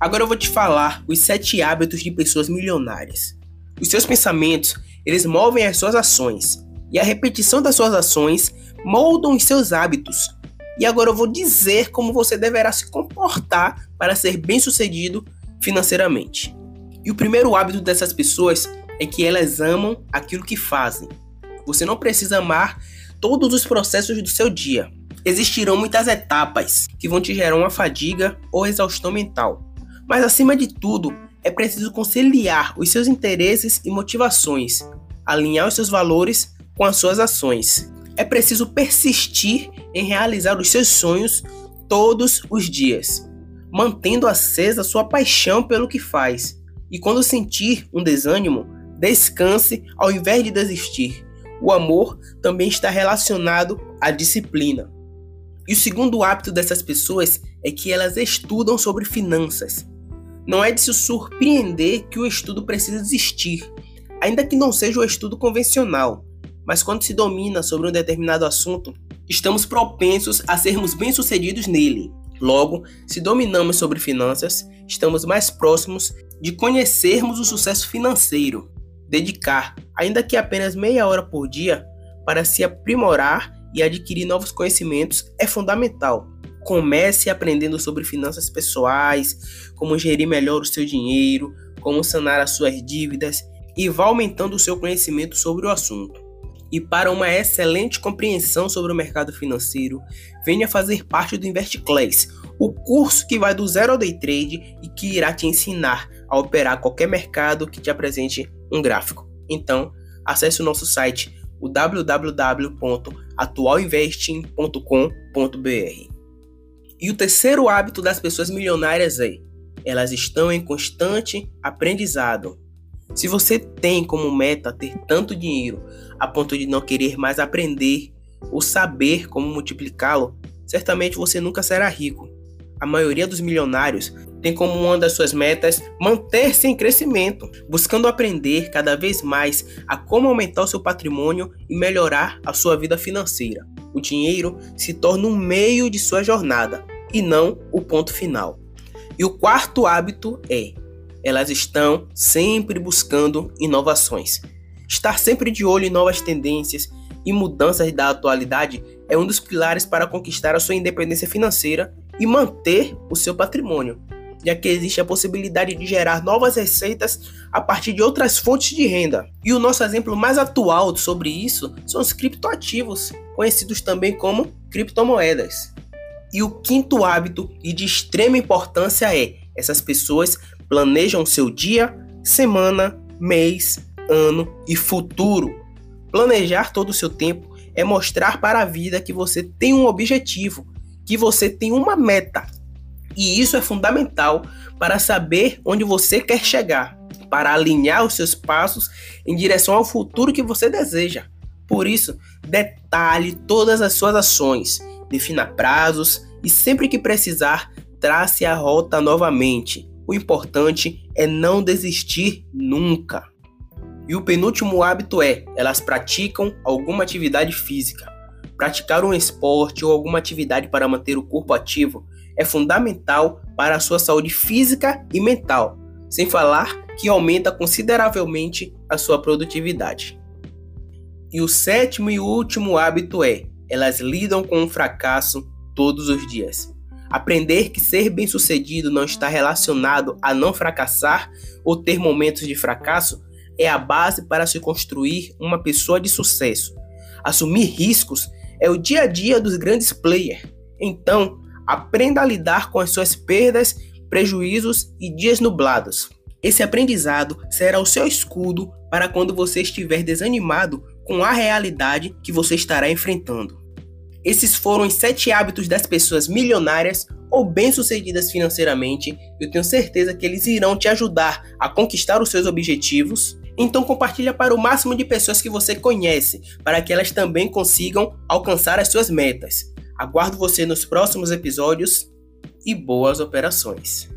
Agora eu vou te falar os sete hábitos de pessoas milionárias. Os seus pensamentos, eles movem as suas ações, e a repetição das suas ações moldam os seus hábitos. E agora eu vou dizer como você deverá se comportar para ser bem-sucedido financeiramente. E o primeiro hábito dessas pessoas é que elas amam aquilo que fazem. Você não precisa amar todos os processos do seu dia. Existirão muitas etapas que vão te gerar uma fadiga ou exaustão mental. Mas acima de tudo, é preciso conciliar os seus interesses e motivações, alinhar os seus valores com as suas ações. É preciso persistir em realizar os seus sonhos todos os dias, mantendo acesa sua paixão pelo que faz. E quando sentir um desânimo, descanse ao invés de desistir. O amor também está relacionado à disciplina. E o segundo hábito dessas pessoas é que elas estudam sobre finanças. Não é de se surpreender que o estudo precisa existir, ainda que não seja o estudo convencional. Mas quando se domina sobre um determinado assunto, estamos propensos a sermos bem-sucedidos nele. Logo, se dominamos sobre finanças, estamos mais próximos de conhecermos o sucesso financeiro. Dedicar, ainda que apenas meia hora por dia, para se aprimorar e adquirir novos conhecimentos é fundamental. Comece aprendendo sobre finanças pessoais, como gerir melhor o seu dinheiro, como sanar as suas dívidas e vá aumentando o seu conhecimento sobre o assunto. E para uma excelente compreensão sobre o mercado financeiro, venha fazer parte do InvestClass, o curso que vai do zero ao day trade e que irá te ensinar a operar qualquer mercado que te apresente um gráfico. Então, acesse o nosso site o www.atualinvesting.com.br. E o terceiro hábito das pessoas milionárias é: elas estão em constante aprendizado. Se você tem como meta ter tanto dinheiro a ponto de não querer mais aprender ou saber como multiplicá-lo, certamente você nunca será rico. A maioria dos milionários tem como uma das suas metas manter-se em crescimento, buscando aprender cada vez mais a como aumentar o seu patrimônio e melhorar a sua vida financeira. O dinheiro se torna um meio de sua jornada e não o ponto final. E o quarto hábito é: elas estão sempre buscando inovações. Estar sempre de olho em novas tendências e mudanças da atualidade é um dos pilares para conquistar a sua independência financeira e manter o seu patrimônio, já que existe a possibilidade de gerar novas receitas a partir de outras fontes de renda. E o nosso exemplo mais atual sobre isso são os criptoativos, conhecidos também como criptomoedas. E o quinto hábito e de extrema importância é: essas pessoas planejam seu dia, semana, mês, ano e futuro. Planejar todo o seu tempo é mostrar para a vida que você tem um objetivo, que você tem uma meta. E isso é fundamental para saber onde você quer chegar, para alinhar os seus passos em direção ao futuro que você deseja. Por isso, detalhe todas as suas ações, defina prazos e sempre que precisar, trace a rota novamente. O importante é não desistir nunca. E o penúltimo hábito é: elas praticam alguma atividade física. Praticar um esporte ou alguma atividade para manter o corpo ativo é fundamental para a sua saúde física e mental, sem falar que aumenta consideravelmente a sua produtividade. E o sétimo e último hábito é: elas lidam com o fracasso todos os dias. Aprender que ser bem-sucedido não está relacionado a não fracassar ou ter momentos de fracasso é a base para se construir uma pessoa de sucesso. Assumir riscos é o dia a dia dos grandes players. Então, aprenda a lidar com as suas perdas, prejuízos e dias nublados. Esse aprendizado será o seu escudo para quando você estiver desanimado com a realidade que você estará enfrentando. Esses foram os sete hábitos das pessoas milionárias ou bem-sucedidas financeiramente. Eu tenho certeza que eles irão te ajudar a conquistar os seus objetivos. Então compartilha para o máximo de pessoas que você conhece, para que elas também consigam alcançar as suas metas. Aguardo você nos próximos episódios e boas operações.